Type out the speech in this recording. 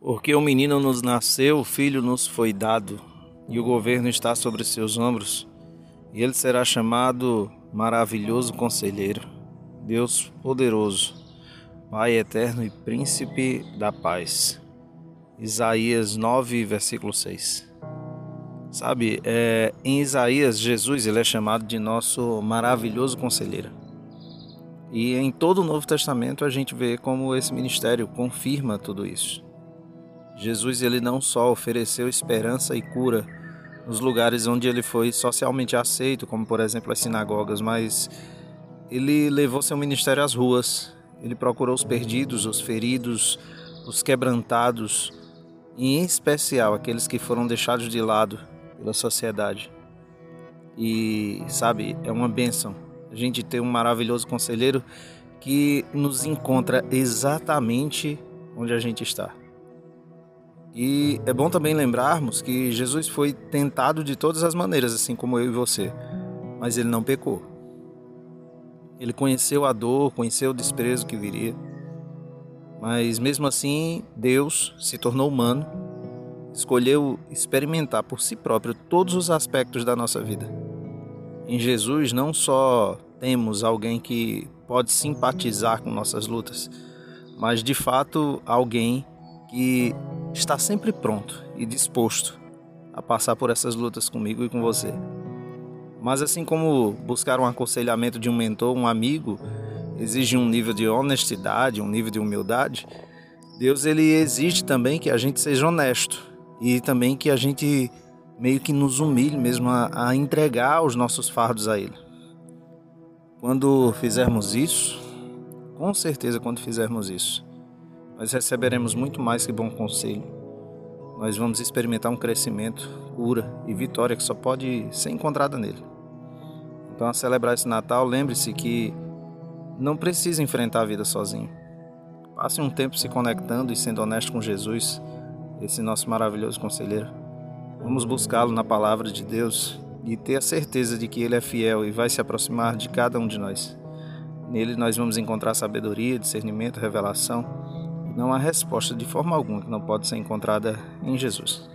Porque o menino nos nasceu, o filho nos foi dado, e o governo está sobre seus ombros, e ele será chamado Maravilhoso Conselheiro, Deus Poderoso, Pai Eterno e Príncipe da Paz. Isaías 9, versículo 6. Sabe, é, em Isaías, Jesus ele é chamado de nosso maravilhoso conselheiro. E em todo o Novo Testamento a gente vê como esse ministério confirma tudo isso. Jesus ele não só ofereceu esperança e cura nos lugares onde ele foi socialmente aceito, como por exemplo as sinagogas, mas ele levou seu ministério às ruas. Ele procurou os perdidos, os feridos, os quebrantados, e em especial aqueles que foram deixados de lado pela sociedade. E sabe, é uma bênção a gente ter um maravilhoso conselheiro que nos encontra exatamente onde a gente está. E é bom também lembrarmos que Jesus foi tentado de todas as maneiras, assim como eu e você, mas ele não pecou. Ele conheceu a dor, conheceu o desprezo que viria, mas mesmo assim, Deus se tornou humano, escolheu experimentar por si próprio todos os aspectos da nossa vida. Em Jesus não só temos alguém que pode simpatizar com nossas lutas, mas de fato alguém que está sempre pronto e disposto a passar por essas lutas comigo e com você. Mas assim como buscar um aconselhamento de um mentor, um amigo, exige um nível de honestidade, um nível de humildade, Deus ele exige também que a gente seja honesto e também que a gente meio que nos humilhe mesmo a, a entregar os nossos fardos a Ele. Quando fizermos isso, com certeza quando fizermos isso, nós receberemos muito mais que bom conselho. Nós vamos experimentar um crescimento, cura e vitória que só pode ser encontrada nele. Então, a celebrar esse Natal, lembre-se que não precisa enfrentar a vida sozinho. Passe um tempo se conectando e sendo honesto com Jesus, esse nosso maravilhoso conselheiro. Vamos buscá-lo na palavra de Deus e ter a certeza de que ele é fiel e vai se aproximar de cada um de nós. Nele nós vamos encontrar sabedoria, discernimento, revelação não há resposta de forma alguma que não pode ser encontrada em Jesus.